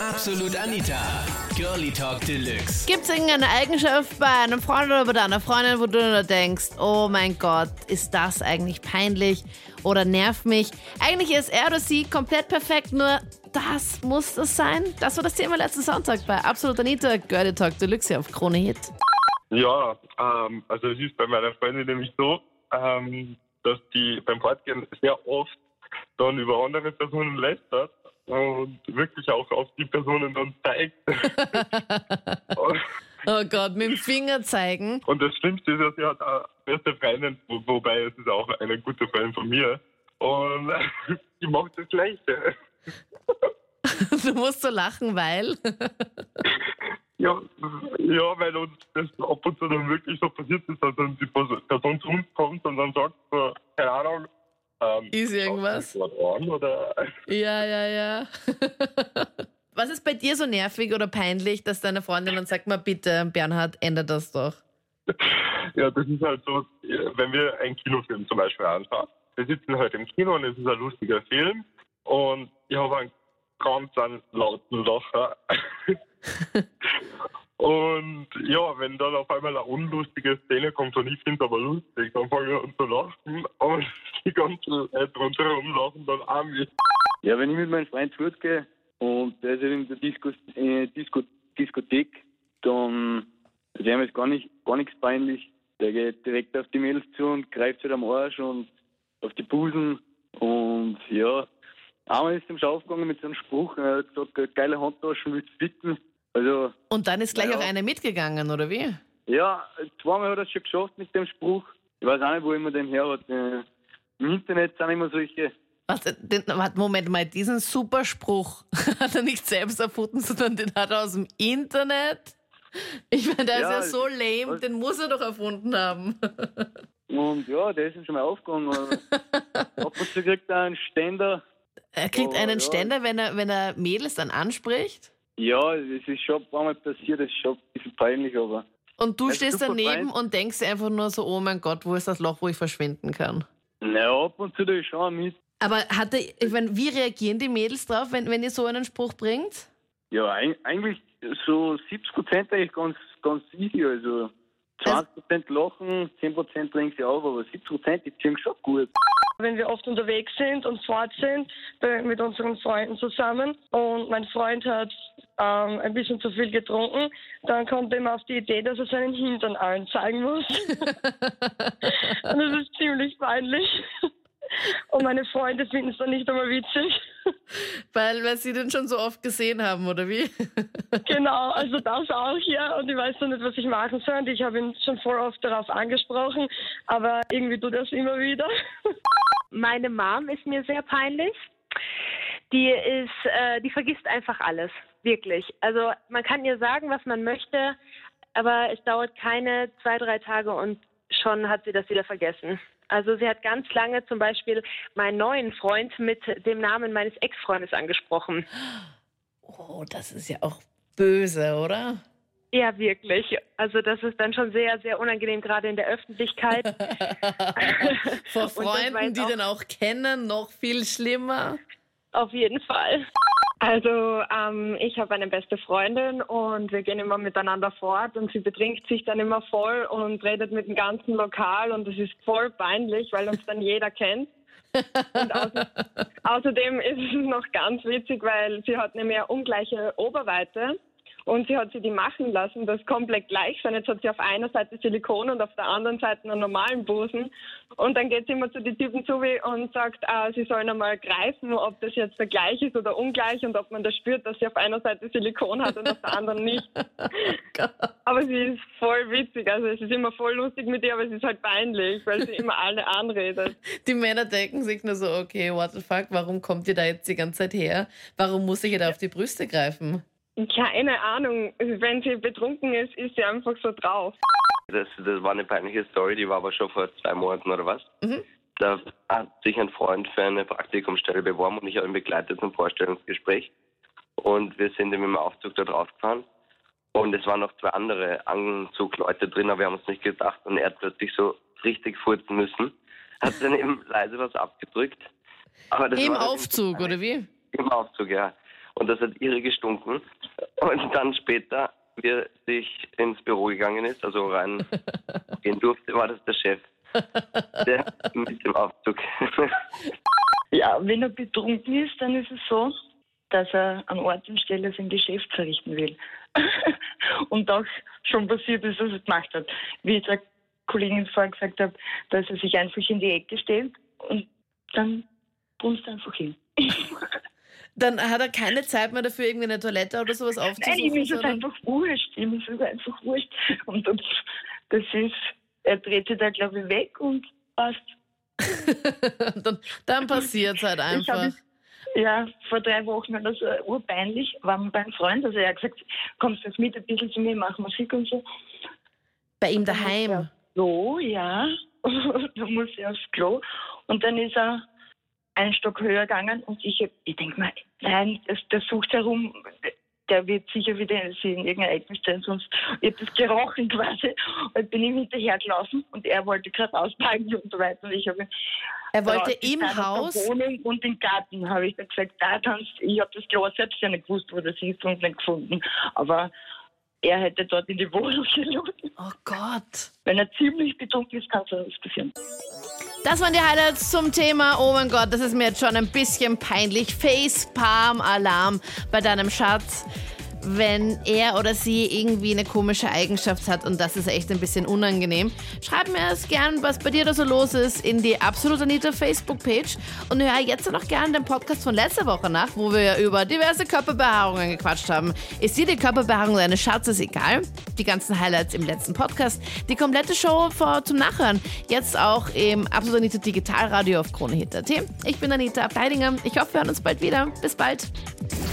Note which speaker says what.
Speaker 1: Absolut Anita. Girlie Talk Deluxe.
Speaker 2: Gibt es irgendeine Eigenschaft bei einem Freund oder bei deiner Freundin, wo du nur denkst, oh mein Gott, ist das eigentlich peinlich oder nervt mich? Eigentlich ist er oder sie komplett perfekt, nur das muss das sein. Das war das Thema letzten Sonntag bei Absolut Anita, Girlie Talk Deluxe hier auf Krone Hit.
Speaker 3: Ja, ähm, also es ist bei meiner Freundin nämlich so, ähm, dass die beim Fortgehen sehr oft dann über andere Personen lästert und wirklich auch auf die Personen dann zeigt.
Speaker 2: Oh Gott, mit dem Finger zeigen.
Speaker 3: und das Schlimmste ist, dass sie hat eine beste Freundin, wo, wobei es ist auch eine gute Freundin von mir. Und die macht das Gleiche.
Speaker 2: Du musst so lachen, weil.
Speaker 3: Ja, ja, weil uns das ab und zu dann wirklich so passiert ist, dass dann die Person zu uns kommt und dann sagt keine Ahnung, ähm,
Speaker 2: Ist irgendwas?
Speaker 3: An oder
Speaker 2: Ja, ja, ja. Was ist bei dir so nervig oder peinlich, dass deine Freundin dann sagt, mal bitte, Bernhard, ändere das doch.
Speaker 3: ja, das ist halt so, wenn wir einen Kinofilm zum Beispiel anschauen. Wir sitzen halt im Kino und es ist ein lustiger Film und ich habe einen ganz lauten Lacher. und ja, wenn dann auf einmal eine unlustige Szene kommt und ich finde aber lustig, dann fange ich an zu lachen und die ganzen Leute rundherum lachen dann auch mit.
Speaker 4: Ja, wenn ich mit meinem Freund fortgehe und der ist in der Disco, äh, Disco, Diskothek, dann mir jetzt gar, nicht, gar nichts peinlich. Der geht direkt auf die Mädels zu und greift halt am Arsch und auf die Busen. Und ja, einmal ist er schon aufgegangen mit so einem Spruch, er hat gesagt, geile Handtaschen willst du ficken. Also,
Speaker 2: Und dann ist gleich
Speaker 4: Ja.
Speaker 2: auch eine mitgegangen, oder wie?
Speaker 4: ja, zweimal hat er es schon geschafft mit dem Spruch. Ich weiß auch nicht, wo immer den her hat. Äh, Im Internet sind immer solche
Speaker 2: Was, den, warte, Moment mal, diesen super Spruch hat er nicht selbst erfunden, sondern den hat er aus dem Internet. Ich meine, der
Speaker 4: Ja,
Speaker 2: ist ja so lame,
Speaker 4: was-
Speaker 2: den muss er doch erfunden haben.
Speaker 4: Und ja, der ist ihm schon mal aufgegangen. Ab und zu kriegt er einen Ständer.
Speaker 2: Er kriegt
Speaker 4: Oh,
Speaker 2: einen
Speaker 4: ja.
Speaker 2: Ständer, wenn er, wenn er Mädels dann anspricht.
Speaker 4: Ja, es ist schon ein paar Mal passiert, das ist schon ein bisschen peinlich, aber
Speaker 2: Und du
Speaker 4: Also
Speaker 2: stehst daneben
Speaker 4: fein.
Speaker 2: und denkst einfach nur so, oh mein Gott, wo ist das Loch, wo ich verschwinden kann?
Speaker 4: naja, ab und zu da schon mit.
Speaker 2: Aber hat er, ich meine, wie reagieren die Mädels drauf, wenn, wenn ihr so einen Spruch bringt?
Speaker 4: Ja, eig- eigentlich so 70 Prozent eigentlich ganz, ganz easy. Also 20 Prozent lachen, 10 Prozent bringen sie auf, aber 70 Prozent, die ziehen schon gut.
Speaker 5: wenn wir oft unterwegs sind und fort sind bei, mit unseren Freunden zusammen und mein Freund hat ähm, ein bisschen zu viel getrunken, dann kommt er immer auf die Idee, dass er seinen Hintern allen zeigen muss. und das ist ziemlich peinlich. Und meine Freunde finden es dann nicht einmal witzig.
Speaker 2: Weil, weil sie den schon so oft gesehen haben, oder wie?
Speaker 5: Genau, also das auch hier und ich weiß noch nicht, was ich machen soll und ich habe ihn schon voll oft darauf angesprochen, aber irgendwie tut er es immer wieder.
Speaker 6: Meine Mom ist mir sehr peinlich. Die ist, äh, die vergisst einfach alles, wirklich. Also man kann ihr sagen, was man möchte, aber es dauert keine zwei, drei Tage und schon hat sie das wieder vergessen. Also sie hat ganz lange zum Beispiel meinen neuen Freund mit dem Namen meines Ex-Freundes angesprochen.
Speaker 2: Oh, das ist ja auch böse, oder?
Speaker 6: Ja, wirklich. Also das ist dann schon sehr, sehr unangenehm, gerade in der Öffentlichkeit.
Speaker 2: Vor Freunden, die den auch kennen, noch viel schlimmer.
Speaker 6: Auf jeden Fall.
Speaker 5: Also ähm, ich habe eine beste Freundin und wir gehen immer miteinander fort und sie betrinkt sich dann immer voll und redet mit dem ganzen Lokal und das ist voll peinlich, weil uns dann jeder kennt. Und außer, außerdem ist es noch ganz witzig, weil sie hat nämlich eine ungleiche Oberweite und sie hat sie die machen lassen, das komplett gleich sein. Jetzt hat sie auf einer Seite Silikon und auf der anderen Seite einen normalen Busen. Und dann geht sie immer zu den Typen zu und sagt, ah, sie sollen einmal greifen, ob das jetzt der gleich ist oder ungleich und ob man das spürt, dass sie auf einer Seite Silikon hat und auf der anderen nicht. Aber sie ist voll witzig, also es ist immer voll lustig mit ihr, aber es ist halt peinlich, weil sie immer alle anredet.
Speaker 2: Die Männer denken sich nur so, okay, what the fuck, warum kommt ihr da jetzt die ganze Zeit her? Warum muss ich ihr da auf die Brüste greifen?
Speaker 5: Keine Ahnung, wenn sie betrunken ist, ist sie einfach so drauf.
Speaker 7: Das, das war eine peinliche Story, die war aber schon vor zwei Monaten oder was.
Speaker 2: Mhm.
Speaker 7: Da hat sich ein Freund für eine Praktikumsstelle beworben und ich habe ihn begleitet zum Vorstellungsgespräch. Und wir sind eben im Aufzug da drauf gefahren. Und es waren noch zwei andere Anzugleute drin, aber wir haben uns nicht gedacht. Und er hat plötzlich so richtig furzen müssen. Hat dann eben leise was abgedrückt. Aber das
Speaker 2: Im Aufzug, oder wie?
Speaker 7: Im Aufzug, ja. Und das hat irre gestunken. Und dann später, wie er sich ins Büro gegangen ist, also rein gehen durfte, war das der Chef. Der mit dem Aufzug.
Speaker 8: Ja, wenn er betrunken ist, dann ist es so, dass er an Ort und Stelle sein Geschäft verrichten will. und auch schon passiert ist, dass er gemacht hat. Wie ich der Kollegin vorher gesagt habe, dass er sich einfach in die Ecke stellt und dann brumst er einfach hin.
Speaker 2: Dann hat er keine Zeit mehr dafür, irgendwie eine Toilette oder sowas
Speaker 8: Nein,
Speaker 2: aufzusuchen.
Speaker 8: ihm ist es einfach wurscht. Ihm ist es einfach wurscht. Und das, das ist, er dreht sich da, glaube ich, weg und passt.
Speaker 2: dann dann passiert es halt einfach.
Speaker 8: ja, vor drei Wochen das uh, urpeinlich, waren wir beim Freund, also er hat gesagt, kommst du jetzt mit ein bisschen zu mir, mach Musik und so.
Speaker 2: Bei ihm daheim.
Speaker 8: So, ja, da muss ich aufs Klo. Und dann ist er einen Stock höher gegangen und ich, ich denke mir, nein, das, der sucht herum, der wird sicher wieder sie in irgendeiner Ecke stellen, sonst hab das gerochen quasi. Und bin ihm hinterher gelaufen und er wollte gerade auspacken und so weiter. Und ich habe
Speaker 2: Er wollte im Haus.
Speaker 8: Wohnung und im Garten habe ich dann gesagt, da kannst ich habe das Klo selbst ja nicht gewusst, wo das ist und nicht gefunden. Aber er hätte dort in die Wohnung gelogen.
Speaker 2: Oh Gott.
Speaker 8: Wenn er ziemlich betrunken ist, kann so was passieren.
Speaker 2: Das waren die Highlights zum Thema. Oh mein Gott, das ist mir jetzt schon ein bisschen peinlich. Facepalm-Alarm bei deinem Schatz. Wenn er oder sie irgendwie eine komische Eigenschaft hat und das ist echt ein bisschen unangenehm. Schreib mir es gern, was bei dir da so los ist, in die Absolut Anita Facebook-Page und hör jetzt noch gern den Podcast von letzter Woche nach, wo wir über diverse Körperbehaarungen gequatscht haben. Ist dir die Körperbehaarung deines Schatzes egal? Die ganzen Highlights im letzten Podcast. Die komplette Show vor, zum Nachhören. Jetzt auch im Absolut Anita Digitalradio auf KroneHit.at. Ich bin Anita Abteidinger. Ich hoffe, wir hören uns bald wieder. Bis bald.